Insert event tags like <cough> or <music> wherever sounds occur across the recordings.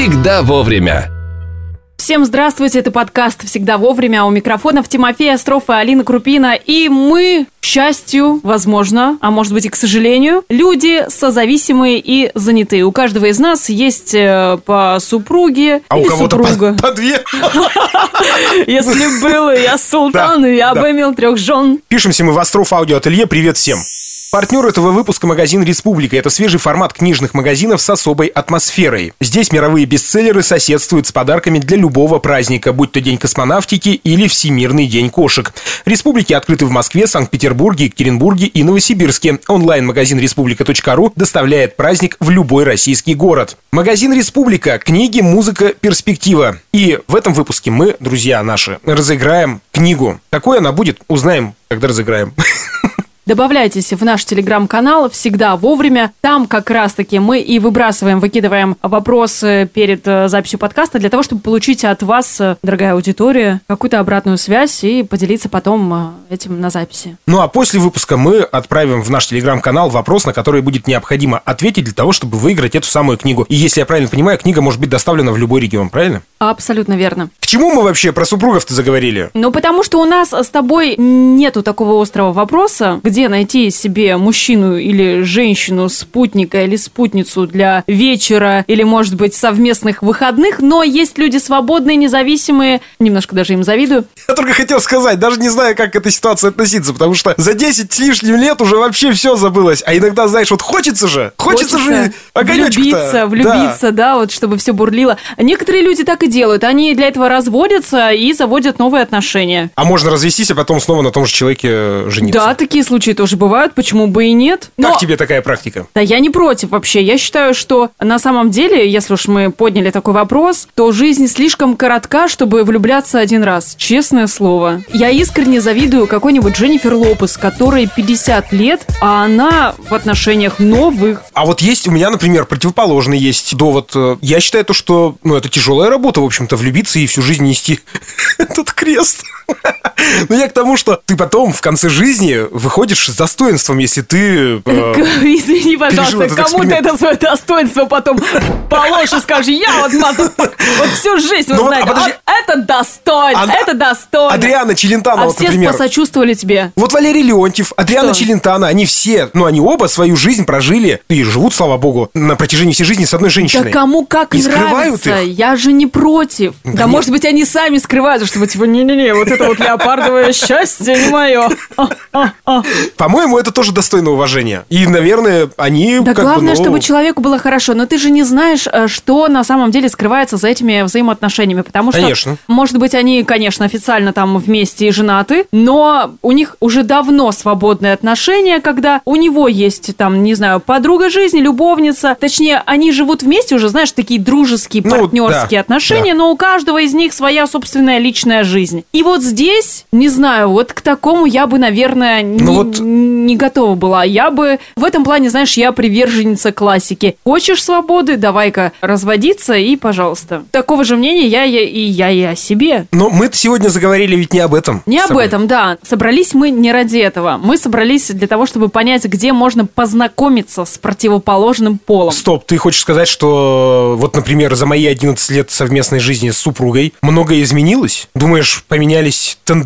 всегда вовремя. Всем здравствуйте, это подкаст «Всегда вовремя». У микрофонов Тимофей Остров и Алина Крупина. И мы, к счастью, возможно, а может быть и к сожалению, люди созависимые и занятые. У каждого из нас есть э, по супруге А у или кого-то супруга. по, <laughs> по две. <laughs> Если был я султан, я бы имел трех жен. Пишемся мы в Остров Аудио Ателье. Привет всем. Партнер этого выпуска – магазин «Республика». Это свежий формат книжных магазинов с особой атмосферой. Здесь мировые бестселлеры соседствуют с подарками для любого праздника, будь то День космонавтики или Всемирный день кошек. «Республики» открыты в Москве, Санкт-Петербурге, Екатеринбурге и Новосибирске. Онлайн-магазин «Республика.ру» доставляет праздник в любой российский город. Магазин «Республика» – книги, музыка, перспектива. И в этом выпуске мы, друзья наши, разыграем книгу. Какой она будет, узнаем, когда разыграем. Добавляйтесь в наш телеграм-канал всегда вовремя. Там как раз-таки мы и выбрасываем, выкидываем вопросы перед э, записью подкаста для того, чтобы получить от вас, э, дорогая аудитория, какую-то обратную связь и поделиться потом э, этим на записи. Ну а после выпуска мы отправим в наш телеграм-канал вопрос, на который будет необходимо ответить для того, чтобы выиграть эту самую книгу. И если я правильно понимаю, книга может быть доставлена в любой регион, правильно? Абсолютно верно. К чему мы вообще про супругов-то заговорили? Ну, потому что у нас с тобой нету такого острого вопроса, где найти себе мужчину или женщину, спутника или спутницу для вечера или, может быть, совместных выходных, но есть люди свободные, независимые, немножко даже им завидую. Я только хотел сказать, даже не знаю, как к этой ситуации относиться, потому что за 10 с лишним лет уже вообще все забылось. А иногда, знаешь, вот хочется же, хочется, же огонечка влюбиться, влюбиться, да. вот чтобы все бурлило. Некоторые люди так и делают, они для этого разводятся и заводят новые отношения. А можно развестись, а потом снова на том же человеке жениться. Да, такие случаи тоже бывают, почему бы и нет. Как Но- тебе такая практика? Да я не против вообще. Я считаю, что на самом деле, если уж мы подняли такой вопрос, то жизнь слишком коротка, чтобы влюбляться один раз. Честное слово. Я искренне завидую какой-нибудь Дженнифер Лопес, которой 50 лет, а она в отношениях новых. А вот есть у меня, например, противоположный есть довод. Я считаю то, что ну, это тяжелая работа, в общем-то, влюбиться и всю жизнь нести <laughs> этот крест. Но я к тому, что ты потом в конце жизни выходишь с достоинством, если ты... э, Извини, пожалуйста, кому ты это свое достоинство потом положишь и скажешь, я вот мазафак, вот всю жизнь, Ну вот, а знаете, подожди. вот это достойно, это достойно. Адриана Челентано, а вот, все например. посочувствовали тебе. Вот Валерий Леонтьев, Адриана Что? Челентано, они все, ну, они оба свою жизнь прожили и живут, слава богу, на протяжении всей жизни с одной Да женщиной. кому как И нравится, их. я же не против. Да Да, может быть, они сами скрывают, чтобы типа, не-не-не, вот это вот леопардовое счастье не мое. По-моему, это тоже достойно уважения. И, наверное, они Да как бы, главное, ну, чтобы человеку было хорошо, но ты же не знаешь, э, что на самом деле скрывается за этими взаимоотношениями, потому что, Конечно. может быть, они, конечно, официально там вместе и женаты, но у них уже давно свободные отношения, когда у него есть там, не знаю, подруга жизни, любовница, точнее, они живут вместе уже, знаешь, такие дружеские, Ну, партнерские да, отношения, но у каждого из них своя собственная личная жизнь. И вот здесь, не знаю, вот к такому я бы, наверное, не, Ну вот- не готова была. Я бы в этом плане, знаешь, я приверженница классики. Хочешь свободы, давай-ка разводиться и, пожалуйста. Такого же мнения я, я и я и о себе. Но мы сегодня заговорили ведь не об этом. Не об этом, да. Собрались мы не ради этого. Мы собрались для того, чтобы понять, где можно познакомиться с противоположным полом. Стоп, ты хочешь сказать, что вот, например, за мои 11 лет совместной жизни с супругой многое изменилось? Думаешь, поменялись тенденции,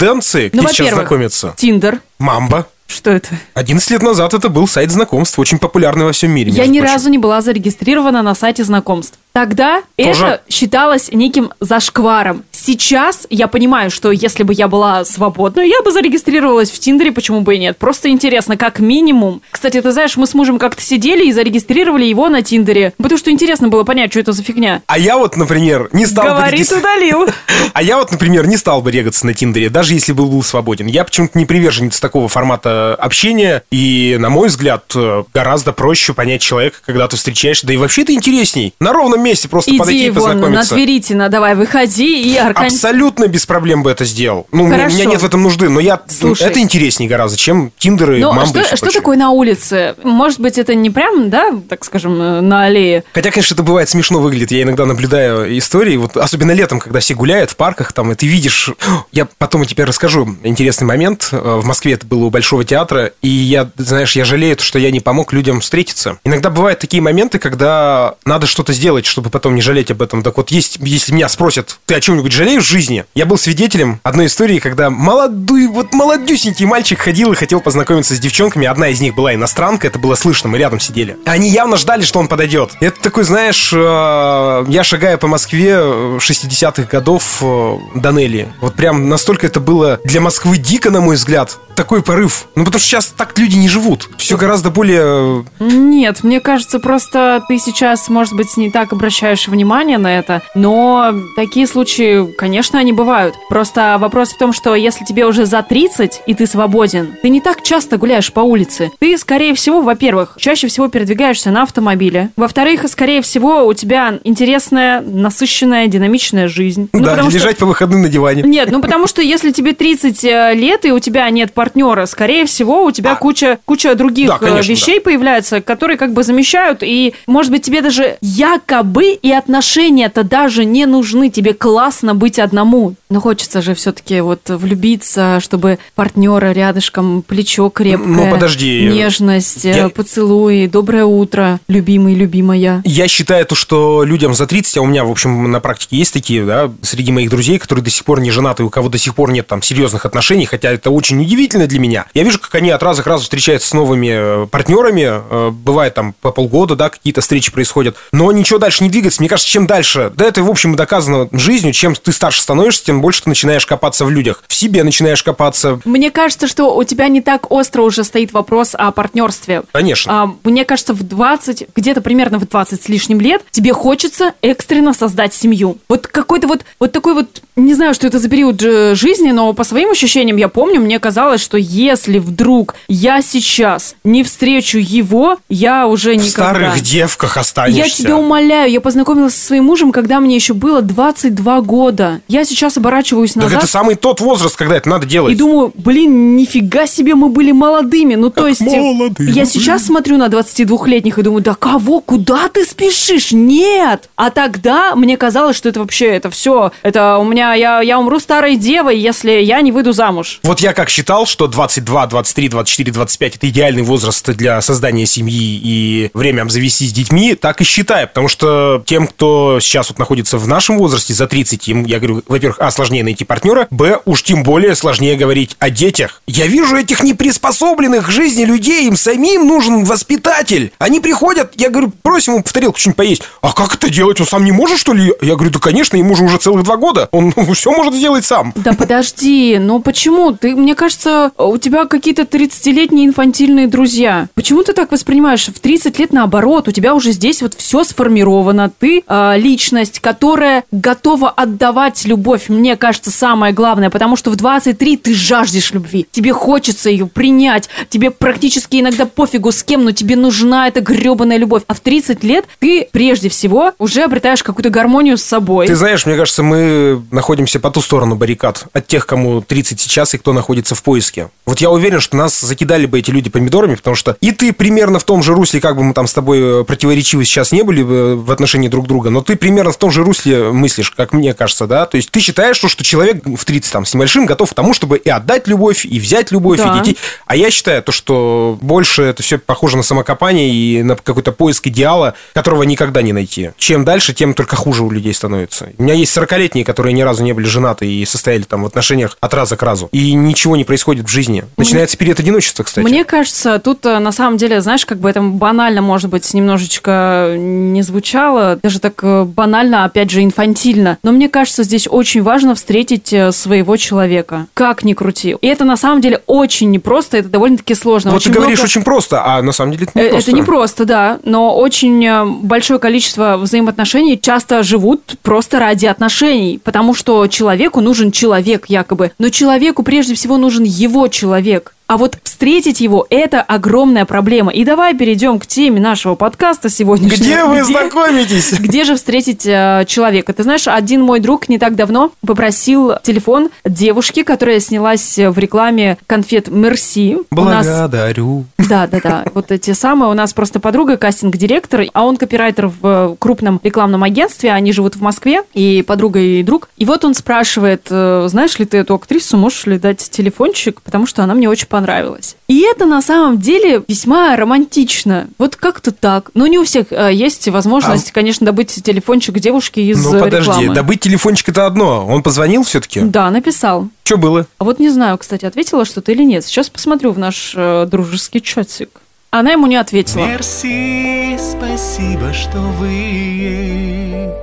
где Ну, сейчас знакомиться? Тиндер. Мамба. Что это? 11 лет назад это был сайт знакомств, очень популярный во всем мире. Я ни прочим. разу не была зарегистрирована на сайте знакомств. Тогда Тоже? это считалось неким зашкваром. Сейчас я понимаю, что если бы я была свободной, я бы зарегистрировалась в Тиндере, почему бы и нет. Просто интересно, как минимум. Кстати, ты знаешь, мы с мужем как-то сидели и зарегистрировали его на Тиндере, потому что интересно было понять, что это за фигня. А я вот, например, не стал бы Говорит, регистр- удалил. <laughs> А я вот, например, не стал бы регаться на Тиндере, даже если бы был свободен. Я почему-то не приверженец такого формата общения, и, на мой взгляд, э, гораздо проще понять человека, когда ты встречаешься, да и вообще это интересней. На ровном месте просто подойти Иди и вон на познакомиться. Тверитина, давай, выходи и аркань. Абсолютно без проблем бы это сделал. Ну, у меня- у Хорошо. меня нет в этом нужды, но я Слушай. это интереснее гораздо, чем Тиндер и Ну, Мамба и что, что такое на улице? Может быть, это не прям, да, так скажем, э, на аллее? Хотя, конечно, это бывает смешно выглядит. Я иногда наблюдаю истории, вот особенно летом, когда все гуляют в парках, там, и ты видишь... <gasps> Я потом теперь расскажу интересный момент. Э, В Москве это было у Большого театра, и я, знаешь, я жалею, что я не помог людям встретиться. Иногда бывают такие моменты, когда надо что-то сделать, чтобы потом не жалеть об этом. Так вот, есть, если меня спросят, ты о чем-нибудь жалеешь в жизни? Я был свидетелем одной истории, когда молодой, вот молодюсенький мальчик ходил и хотел познакомиться с девчонками. Одна из них была иностранка, это было слышно, мы рядом сидели. Они явно ждали, что он подойдет. Это такой, знаешь, э, я шагаю по Москве 60-х годов э, Данели. Вот прям настолько это было для Москвы дико, на мой взгляд такой порыв? Ну, потому что сейчас так люди не живут. Все гораздо более... Э, Нет, мне кажется, просто ты сейчас, может быть, не так обращаешь внимание на это, но такие случаи, конечно, они бывают. Просто вопрос в том, что если тебе уже за 30, и ты свободен, ты не так часто гуляешь по улице. Ты, скорее всего, во-первых, чаще всего передвигаешься на автомобиле. Во-вторых, скорее всего, у тебя интересная, насыщенная, динамичная жизнь. Ну, да, лежать что... по выходным на диване. Нет, ну потому что если тебе 30 э, лет, и у тебя нет партнера, скорее всего, у тебя а. куча, куча других да, конечно, вещей да. появляются, которые как бы замещают, и, может быть, тебе даже якобы и отношения-то даже не нужны, тебе классно быть одному. Но хочется же все-таки вот влюбиться, чтобы партнера рядышком, плечо крепкое. Ну, подожди. Нежность, я... поцелуи, доброе утро, любимый, любимая. Я считаю то, что людям за 30, а у меня, в общем, на практике есть такие, да, среди моих друзей, которые до сих пор не женаты, у кого до сих пор нет там серьезных отношений, хотя это очень удивительно для меня. Я вижу, как они от раза к разу встречаются с новыми э, партнерами. Э, бывает там по полгода, да, какие-то встречи происходят. Но ничего дальше не двигается. Мне кажется, чем дальше, да это, в общем, доказано жизнью, чем ты старше становишься, тем больше ты начинаешь копаться в людях. В себе начинаешь копаться. Мне кажется, что у тебя не так остро уже стоит вопрос о партнерстве. Конечно. А, мне кажется, в 20, где-то примерно в 20 с лишним лет тебе хочется экстренно создать семью. Вот какой-то вот, вот такой вот, не знаю, что это за период э, жизни, но по своим ощущениям я помню, мне казалось, что если вдруг я сейчас не встречу его, я уже никогда... В старых девках останешься. Я тебя умоляю, я познакомилась со своим мужем, когда мне еще было 22 года. Я сейчас оборачиваюсь назад. Так это самый тот возраст, когда это надо делать. И думаю, блин, нифига себе, мы были молодыми. Ну, как то есть, молодые я сейчас смотрю на 22-летних и думаю, да кого, куда ты спешишь? Нет! А тогда мне казалось, что это вообще, это все, это у меня, я, я умру старой девой, если я не выйду замуж. Вот я как считал, что 22, 23, 24, 25 это идеальный возраст для создания семьи и время обзавестись детьми, так и считаю. Потому что тем, кто сейчас вот находится в нашем возрасте, за 30, им, я говорю, во-первых, а, сложнее найти партнера, б, уж тем более сложнее говорить о детях. Я вижу этих неприспособленных к жизни людей, им самим нужен воспитатель. Они приходят, я говорю, просим ему в тарелку что-нибудь поесть. А как это делать? Он сам не может, что ли? Я говорю, да, конечно, ему же уже целых два года. Он <laughs> все может сделать сам. Да подожди, ну почему? Ты, мне кажется, у тебя какие-то 30-летние инфантильные друзья. Почему ты так воспринимаешь? В 30 лет наоборот, у тебя уже здесь вот все сформировано. Ты э, личность, которая готова отдавать любовь. Мне кажется, самое главное, потому что в 23 ты жаждешь любви. Тебе хочется ее принять. Тебе практически иногда пофигу с кем, но тебе нужна эта гребаная любовь. А в 30 лет ты прежде всего уже обретаешь какую-то гармонию с собой. Ты знаешь, мне кажется, мы находимся по ту сторону баррикад от тех, кому 30 сейчас и кто находится в поиске. Вот я уверен, что нас закидали бы эти люди помидорами, потому что и ты примерно в том же русле, как бы мы там с тобой э, противоречивы сейчас не были э, в отношении друг друга, но ты примерно в том же русле мыслишь, как мне кажется, да? То есть ты считаешь, что, что человек в 30 там с небольшим готов к тому, чтобы и отдать любовь, и взять любовь, да. и детей. А я считаю то, что больше это все похоже на самокопание и на какой-то поиск идеала, которого никогда не найти. Чем дальше, тем только хуже у людей становится. У меня есть 40-летние, которые ни разу не были женаты и состояли там в отношениях от раза к разу. И ничего не происходит в жизни. Начинается период одиночества, кстати. Мне кажется, тут э, на самом деле, знаешь, как бы это банально, может быть, немножечко не звучало, даже так э, банально, опять же, инфантильно. Но мне кажется, здесь очень важно встретить э, своего человека. Как ни крути. И это на самом деле очень непросто, это довольно-таки сложно. Вот очень ты говоришь много... очень просто, а на самом деле это не просто. Это не просто, да, но очень большое количество взаимоотношений часто живут просто ради отношений, потому что человеку нужен человек якобы, но человеку прежде всего нужен его человек. А вот встретить его – это огромная проблема. И давай перейдем к теме нашего подкаста сегодняшнего. Где вы где, знакомитесь? <laughs> Где же встретить э, человека? Ты знаешь, один мой друг не так давно попросил телефон девушки, которая снялась в рекламе конфет Мерси. Благодарю. Нас... Да, да, да. Вот эти самые. У нас просто подруга, кастинг-директор, а он копирайтер в крупном рекламном агентстве. Они живут в Москве, и подруга, и друг. И вот он спрашивает, э, знаешь ли ты эту актрису, можешь ли дать телефончик, потому что она мне очень понравилось. Понимать. И это на самом деле весьма романтично. Вот как-то так. Но не у всех э, есть возможность, а... конечно, добыть телефончик девушки из Ну, подожди, рекламы. добыть телефончик это одно. Он позвонил все-таки? Да, написал. Что было? А вот не знаю, кстати, ответила что-то или нет. Сейчас посмотрю в наш э, дружеский чатик. Она ему не ответила. Мерси, спасибо, что вы есть.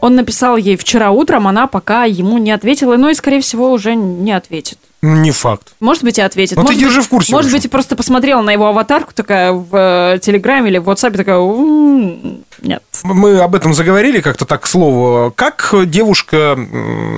Он написал ей вчера утром, она пока ему не ответила, но и, скорее всего, уже не ответит. Не факт. Может быть, и ответит. Ну, ты может держи быть, в курсе, Может быть, и просто посмотрела на его аватарку такая в э, Телеграме или в WhatsApp такая, «М, нет. Мы об этом заговорили как-то так к слову. Как девушка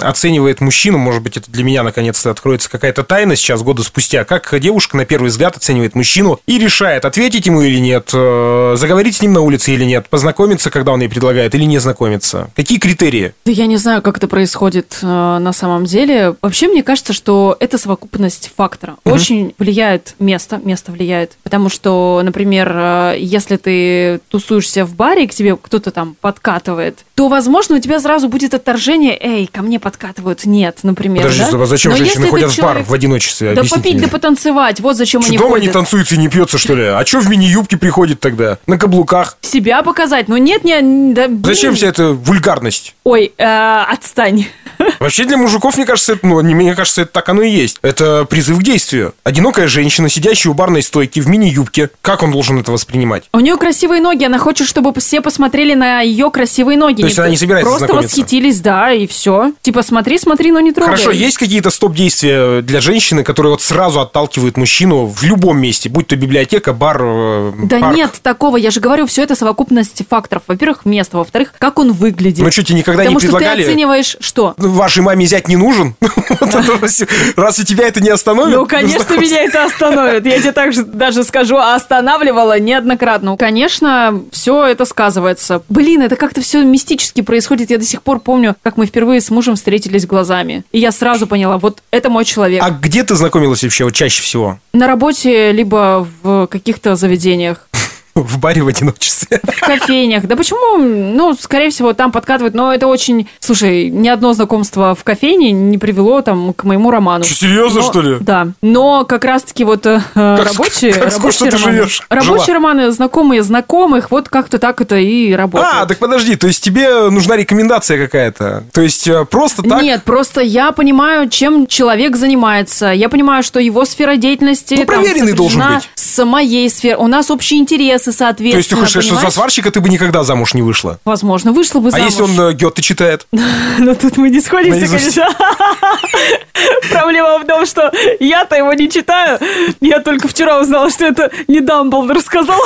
оценивает мужчину? Может быть, это для меня наконец-то откроется какая-то тайна сейчас, года спустя. Как девушка на первый взгляд оценивает мужчину и решает, ответить ему или нет, э, заговорить с ним на улице или нет, познакомиться, когда он ей предлагает, или не знакомиться? Какие критерии? Да я не знаю, как это происходит э, на самом деле. Вообще, мне кажется, что это совокупность фактора. Очень влияет место, место влияет. Потому что, например, э, если ты тусуешься в баре, к тебе кто-то там подкатывает, то, возможно, у тебя сразу будет отторжение, эй, ко мне подкатывают, нет, например. Подожди, да? а зачем Но женщины ходят в бар в одиночестве? Да попить, мне. да потанцевать, вот зачем Что они дома ходят. не танцуется и не пьется, что ли? А что в мини-юбке приходит тогда? На каблуках? Себя показать, но нет, не, да, блин. Зачем вся эта вульгарность? Ой, э, отстань. <laughs> Вообще для мужиков, мне кажется, это, ну, не- мне кажется, это так оно и есть. Это призыв к действию. Одинокая женщина, сидящая у барной стойки в мини-юбке. Как он должен это воспринимать? У нее красивые ноги, она хочет, чтобы все посмотрели на ее красивые ноги. То есть она не собирается Просто восхитились, да, и все. Типа смотри, смотри, но не трогай. Хорошо, есть какие-то стоп-действия для женщины, которые вот сразу отталкивают мужчину в любом месте, будь то библиотека, бар, э, Да парк? нет такого, я же говорю, все это совокупность факторов. Во-первых, место, во-вторых, как он выглядит. Ну что, тебе никогда Потому не что предлагали? ты оцениваешь, что? Ну, Вашей маме зять не нужен? <laughs> Всё. Разве тебя это не остановит? Ну, конечно, меня это остановит. Я тебе так же даже скажу, останавливала неоднократно. Конечно, все это сказывается. Блин, это как-то все мистически происходит. Я до сих пор помню, как мы впервые с мужем встретились глазами. И я сразу поняла, вот это мой человек. А где ты знакомилась вообще вот чаще всего? На работе, либо в каких-то заведениях. В баре в одиночестве. В кофейнях. Да почему? Ну, скорее всего, там подкатывают. Но это очень... Слушай, ни одно знакомство в кофейне не привело там к моему роману. Что, серьезно, Но- что ли? Да. Но как раз-таки вот э, рабочие, как рабочие скучно ты романы. живешь, Рабочие жила. романы, знакомые знакомых, вот как-то так это и работает. А, так подожди, то есть тебе нужна рекомендация какая-то? То есть э, просто так? Нет, просто я понимаю, чем человек занимается. Я понимаю, что его сфера деятельности Ну, там, проверенный должен сопряжена быть. с моей сферой. У нас общие интересы, соответственно. То есть ты хочешь сказать, что за сварщика ты бы никогда замуж не вышла? Возможно, вышла бы А замуж. если он э, Гёте читает? <laughs> Ну тут мы не сходимся, конечно. <laughs> Проблема в том, что я-то его не читаю. Я только вчера узнала, что это не Дамблдор сказал.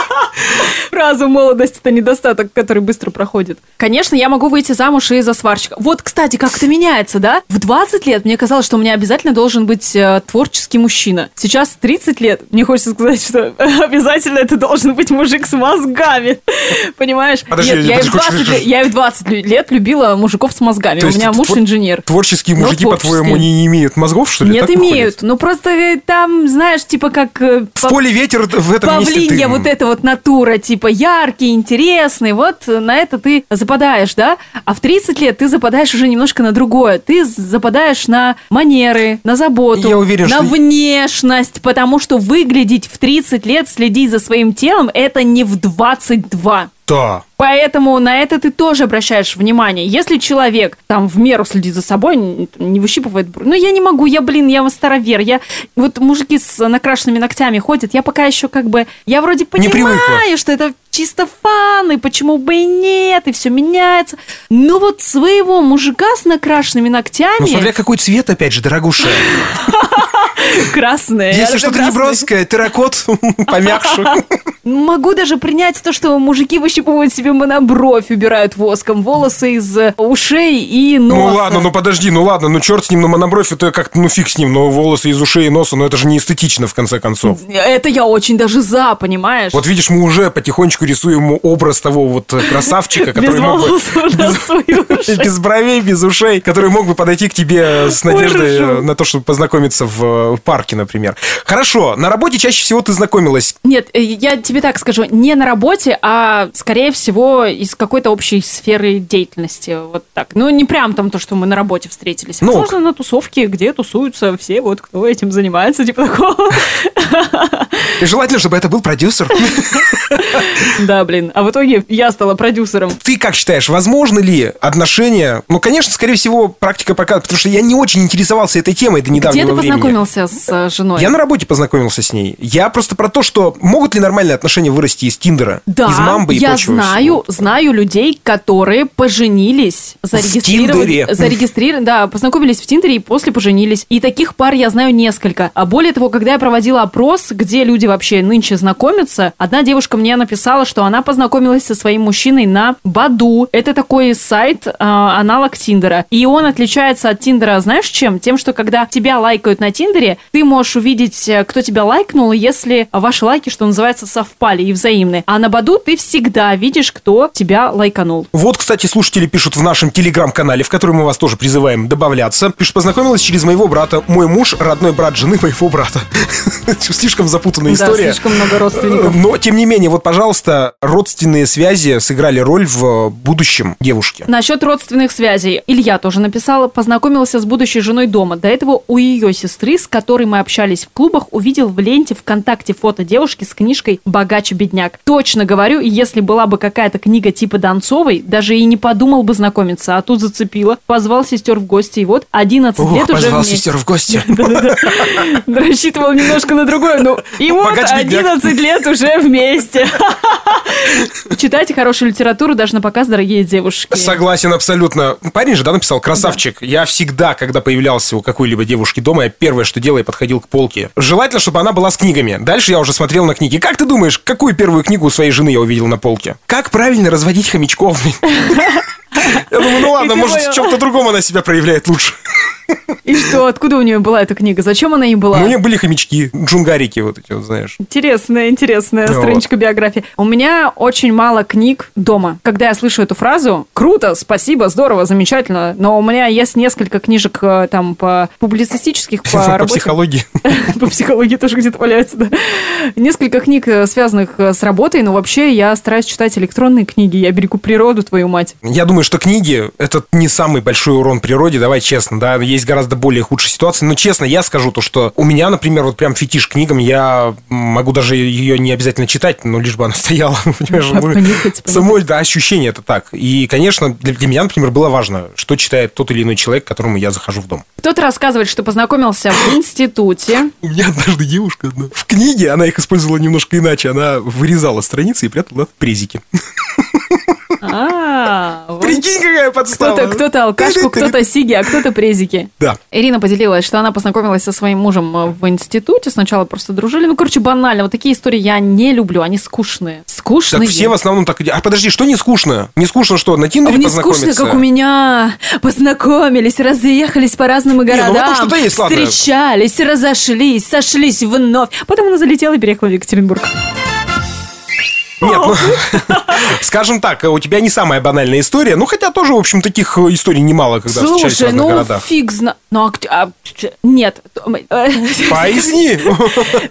<laughs> Фразу «молодость – это недостаток, который быстро проходит». Конечно, я могу выйти замуж и за сварщика. Вот, кстати, как это меняется, да? В 20 лет мне казалось, что у меня обязательно должен быть э, творческий мужчина. Сейчас 30 лет. Мне хочется сказать, что обязательно это должен быть мужик с мозгами. <laughs> Понимаешь? Подожди, Нет, я и в хочешь 20 сказать, лет- я и в 20 лет любила мужиков с мозгами. То У меня это муж твор- инженер. Творческие Ну, мужики, по-твоему, не, не имеют мозгов, что ли? Нет, Так выходит? имеют. Ну просто э, там, знаешь, типа как э, В па- поле ветер в этом павлинья вот эта вот натура, типа яркий, интересный, вот на это ты западаешь, да? А в 30 лет ты западаешь уже немножко на другое. Ты западаешь на манеры, на заботу, Я уверен, на что- внешность, потому что выглядеть в 30 лет, следить за своим телом, это не в 22. Да. Поэтому на это ты тоже обращаешь внимание. Если человек там в меру следит за собой, не выщипывает. Ну, я не могу, я, блин, я старовер. Я... Вот мужики с накрашенными ногтями ходят, я пока еще как бы... Я вроде понимаю, что это чисто фан, и почему бы и нет, и все меняется. Но вот своего мужика с накрашенными ногтями... Ну, смотря какой цвет, опять же, дорогуша. <laughs> красные. Если что-то неброское, терракот, <laughs> помягче. Могу даже принять то, что мужики выщипывают себе монобровь, убирают воском волосы из э, ушей и носа. Ну ладно, ну подожди, ну ладно, ну черт с ним на монобровь, это как-то, ну фиг с ним, но волосы из ушей и носа, ну это же не эстетично, в конце концов. Это я очень даже за, понимаешь? Вот видишь, мы уже потихонечку рисуем образ того вот э, красавчика, <laughs> который мог бы... <laughs> Без бровей, без ушей, который мог бы подойти к тебе с надеждой Ой, э, на то, чтобы познакомиться в э, парке, например. Хорошо, на работе чаще всего ты знакомилась. Нет, э, я тебе так скажу, не на работе, а, скорее всего, из какой-то общей сферы деятельности. Вот так. Ну, не прям там то, что мы на работе встретились. Ну, Возможно, на тусовке, где тусуются все, вот кто этим занимается, типа такого. И желательно, чтобы это был продюсер. Да, блин. А в итоге я стала продюсером. Ты как считаешь, возможно ли отношения? Ну, конечно, скорее всего, практика показывает, потому что я не очень интересовался этой темой до Где недавнего ты времени. Познакомился с э, женой? Я на работе познакомился с ней. Я просто про то, что могут ли нормальные отношения вырасти из Тиндера, Да, из Мамбы и я прочего знаю, всего? знаю людей, которые поженились, зарегистрировали, зарегистрировали, да, познакомились в Тиндере и после поженились. И таких пар я знаю несколько. А более того, когда я проводила опрос, где люди вообще нынче знакомятся, одна девушка мне написала, что она познакомилась со своим мужчиной на Баду. Это такой сайт, э, аналог Тиндера. И он отличается от Тиндера, знаешь чем? Тем, что когда тебя лайкают на Тиндере, ты можешь увидеть, э, кто тебя лайкнул, если ваши лайки, что называется, совпали и взаимны. А на Баду ты всегда видишь, кто тебя лайканул. Вот, кстати, слушатели пишут в нашем телеграм-канале, в который мы вас тоже призываем добавляться. Пишут, познакомилась через моего брата. Мой муж, родной брат жены моего брата. <laughs> Слишком запутанная Да, история. слишком много родственников. Но, тем не менее, вот, пожалуйста, родственные связи сыграли роль в будущем девушки. Насчет родственных связей. Илья тоже написала, познакомился с будущей женой дома. До этого у ее сестры, с которой мы общались в клубах, увидел в ленте ВКонтакте фото девушки с книжкой «Богач и бедняк». Точно говорю, если была бы какая-то книга типа Донцовой, даже и не подумал бы знакомиться, а тут зацепила. Позвал сестер в гости, и вот 11 Ох, лет уже позвал вместе. сестер в гости. <laughs> Рассчитывал немножко на другое, ну и вот Богач-бедняк. 11 лет уже вместе. <laughs> Читайте хорошую литературу даже на показ, дорогие девушки. Согласен абсолютно. Парень же, да, написал, красавчик. Я всегда, когда появлялся у какой-либо девушки дома, я первое, что делал, я подходил к полке. Желательно, чтобы она была с книгами. Дальше я уже смотрел на книги. Как ты думаешь, какую первую книгу своей жены я увидел на полке? Как правильно разводить хомячков? <laughs> Я думаю, ну ладно, может, в чем-то другом она себя проявляет лучше. И что, откуда у нее была эта книга? Зачем она ей была? Ну, у нее были хомячки, джунгарики вот эти вот, знаешь. Интересная, интересная Вот. страничка биографии. У меня очень мало книг дома. Когда я слышу эту фразу, круто, спасибо, здорово, замечательно, но у меня есть несколько книжек э, там по публицистических, по По психологии. <laughs> По психологии тоже где-то валяются, да. Несколько книг, э, связанных э, с работой, но вообще я стараюсь читать электронные книги. Я берегу природу, твою мать. Я думаю, что книги — это не самый большой урон природе, давай честно, да, есть гораздо более худшие ситуации, но честно, я скажу то, что у меня, например, вот прям фетиш книгам, я могу даже ее не обязательно читать, но лишь бы она <laughs> стояла, понимаешь, понюхать, самой, да, ощущение это так. И, конечно, для, меня, например, было важно, что читает тот или иной человек, которому я захожу в дом. Кто-то рассказывает, что познакомился в институте. У меня однажды девушка одна в книге, она их использовала немножко иначе, она вырезала страницы и прятала в презике. А, вот. Прикинь, какая подстава. Кто-то, кто-то алкашку, кто-то сиги, а кто-то презики. Да. Ирина поделилась, что она познакомилась со своим мужем э, в институте. Сначала просто дружили. Ну, короче, банально. Вот такие истории я не люблю. Они скучные. Скучные. Так все в основном так... А подожди, что не скучно? Не скучно что, на А Тиндере не познакомиться? скучно, как у меня. Познакомились, разъехались по разным ну, городам. что-то есть, ладно. Встречались, разошлись, сошлись вновь. Потом она залетела и переехала в Екатеринбург. Нет, ну, <laughs> скажем так, у тебя не самая банальная история, ну, хотя тоже, в общем, таких э, историй немало, когда встречались в Слушай, разных ну городах. фиг зна... Ну, а, а, нет. <laughs> Поясни.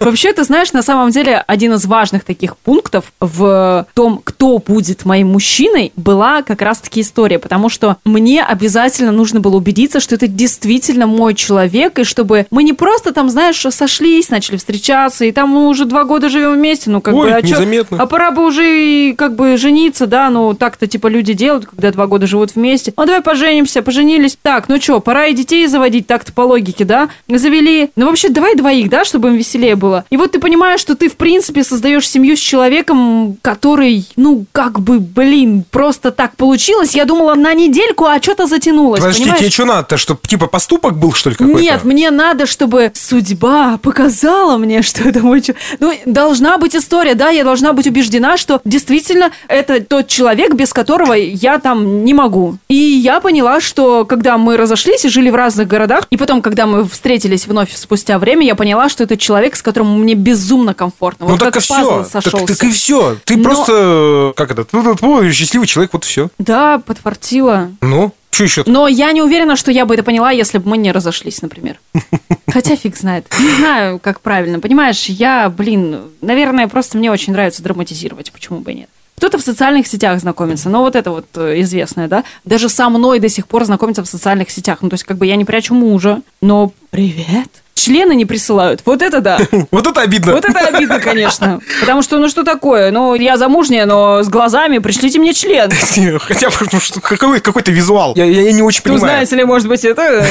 <laughs> Вообще, ты знаешь, на самом деле, один из важных таких пунктов в том, кто будет моим мужчиной, была как раз-таки история, потому что мне обязательно нужно было убедиться, что это действительно мой человек, и чтобы мы не просто там, знаешь, сошлись, начали встречаться, и там мы уже два года живем вместе, ну как Ой, бы, а чё- а пора бы уже и как бы жениться, да, ну так-то типа люди делают, когда два года живут вместе. Ну давай поженимся, поженились. Так, ну что, пора и детей заводить, так-то по логике, да? Завели. Ну вообще давай двоих, да, чтобы им веселее было. И вот ты понимаешь, что ты в принципе создаешь семью с человеком, который, ну как бы, блин, просто так получилось. Я думала на недельку, а что-то затянулось, Подожди, понимаешь? тебе что надо-то, чтобы типа поступок был, что ли, какой-то? Нет, мне надо, чтобы судьба показала мне, что это мой. Ну, должна быть история, да, я должна быть убеждена, что действительно это тот человек, без которого я там не могу. И я поняла, что когда мы разошлись и жили в разных городах, и потом, когда мы встретились вновь спустя время, я поняла, что это человек, с которым мне безумно комфортно. Ну вот так как и все. Так, так и все. Ты Но- просто, как это, ну, твой счастливый человек, вот все. Да, подфартило. Ну, Еще? Но я не уверена, что я бы это поняла, если бы мы не разошлись, например. <laughs> Хотя фиг знает. Не знаю, как правильно. Понимаешь, я, блин, наверное, просто мне очень нравится драматизировать. Почему бы и нет? Кто-то в социальных сетях знакомится, но вот это вот э, известное, да. Даже со мной до сих пор знакомится в социальных сетях. Ну, то есть, как бы я не прячу мужа, но привет. Члены не присылают. Вот это да. <laughs> Вот это обидно. Вот это обидно, <laughs> конечно. Потому что, ну что такое? Ну, я замужняя, но с глазами пришлите мне член. <laughs> Хотя бы ну, какой-то визуал. Я, не очень Ну, понимаю. знаете ли, может быть, это...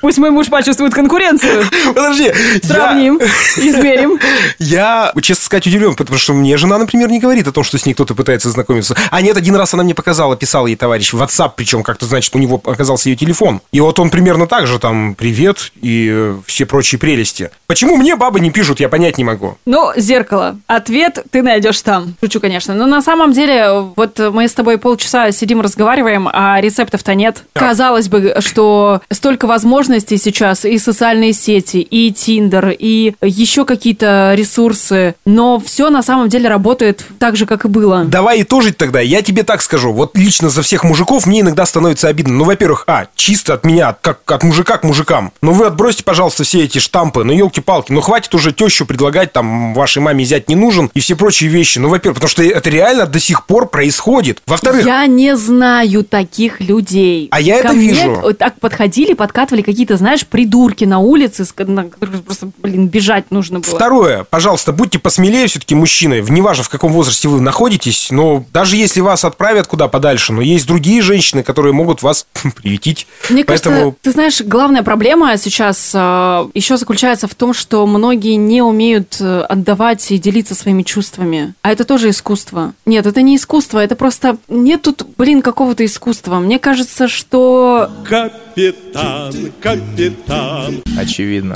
Пусть мой муж почувствует конкуренцию. <laughs> Подожди. я- Сравним, измерим. Я, честно сказать, удивлен, потому что мне жена, например, не говорит о том, что с ней кто-то пытается знакомиться. А нет, один раз она мне показала, писал ей товарищ в WhatsApp, причем как-то, значит, у него оказался ее телефон. И вот он примерно так же, там, привет и все прочие прелести. Почему мне бабы не пишут, я понять не могу. Ну, зеркало. Ответ ты найдешь там. Шучу, конечно. Но на самом деле, вот мы с тобой полчаса сидим, разговариваем, а рецептов-то нет. Казалось бы, что столько возможностей сейчас, и социальные сети, и Тиндер, и еще какие-то ресурсы, но все на самом деле работает так же, как и было. Давай итожить тогда, я тебе так скажу. Вот лично за всех мужиков мне иногда становится обидно. Ну, во-первых, а, чисто от меня, как от мужика к мужикам. Ну, вы отбросьте, пожалуйста, все эти штампы. Ну, елки-палки, ну, хватит уже тещу предлагать, там, вашей маме зять не нужен и все прочие вещи. Ну, во-первых, потому что это реально до сих пор происходит. Во-вторых, Я не знаю таких людей. А я Ко это вижу. так подходили, подкатывали какие-то, знаешь, придурки на улице, на которых просто, блин, бежать нужно было. Второе, пожалуйста, будьте посмелее все-таки мужчины, в- неважно в каком возрасте вы находитесь, но даже если вас отправят куда подальше, но есть другие женщины, которые могут вас <laughs> приютить. Мне Поэтому кажется, ты знаешь, главная проблема сейчас еще заключается в том, что многие не умеют э, отдавать и делиться своими чувствами. А это тоже искусство. Нет, это не искусство, это просто... Нет тут, блин, какого-то искусства. Мне кажется, что Капитан, капитан. Очевидно.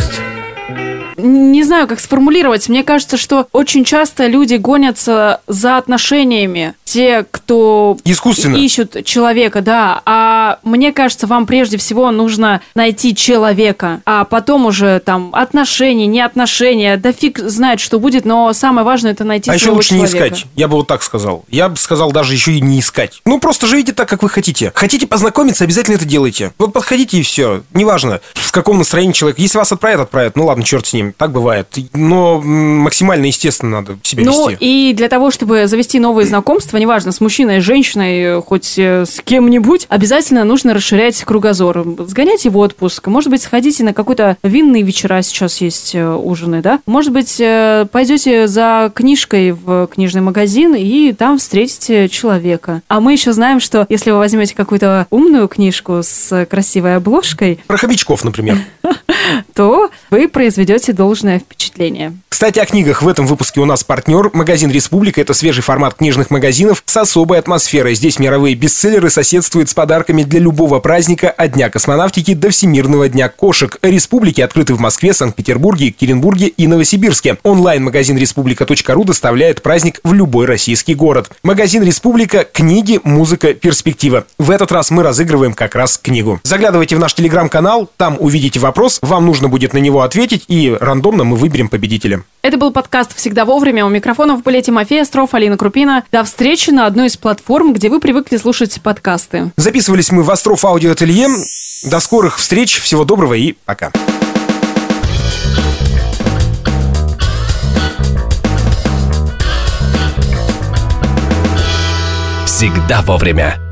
не знаю, как сформулировать. Мне кажется, что очень часто люди гонятся за отношениями. Те, кто Искусственно. ищут человека, да. А мне кажется, вам прежде всего нужно найти человека, а потом уже там отношения, не отношения, да фиг знает, что будет, но самое важное это найти А еще своего лучше не человека. искать. Я бы вот так сказал. Я бы сказал даже еще и не искать. Ну, просто живите так, как вы хотите. Хотите познакомиться, обязательно это делайте. Вот подходите и все. Неважно, в каком настроении человек. Если вас отправят, отправят. Ну ладно, черт с ним. Так бывает. Но максимально естественно надо себя Ну вести. и для того, чтобы завести новые знакомства, неважно, с мужчиной, с женщиной, хоть э, с кем-нибудь, обязательно нужно расширять кругозор. Сгоняйте в отпуск, может быть, сходите на какой-то винный вечера, сейчас есть э, ужины, да? Может быть, э, пойдете за книжкой в книжный магазин и там встретите человека. А мы еще знаем, что если вы возьмете какую-то умную книжку с красивой обложкой, <laughs> Про хомячков, например. то вы произведете должное впечатление. Кстати, о книгах. В этом выпуске у нас партнер магазин «Республика». Это свежий формат книжных магазинов с особой атмосферой. Здесь мировые бестселлеры соседствуют с подарками для любого праздника от Дня космонавтики до Всемирного дня кошек. «Республики» открыты в Москве, Санкт-Петербурге, Екатеринбурге и Новосибирске. Онлайн-магазин «Республика.ру» доставляет праздник в любой российский город. Магазин «Республика» – книги, музыка, перспектива. В этот раз мы разыгрываем как раз книгу. Заглядывайте в наш телеграм-канал, там увидите вопрос, вам нужно будет на него ответить, и рандомно мы выберем победителя. Это был подкаст «Всегда вовремя». У микрофонов были Тимофей Остров, Алина Крупина. До встречи на одной из платформ, где вы привыкли слушать подкасты. Записывались мы в Остров Аудио Ателье. До скорых встреч, всего доброго и пока. Всегда вовремя.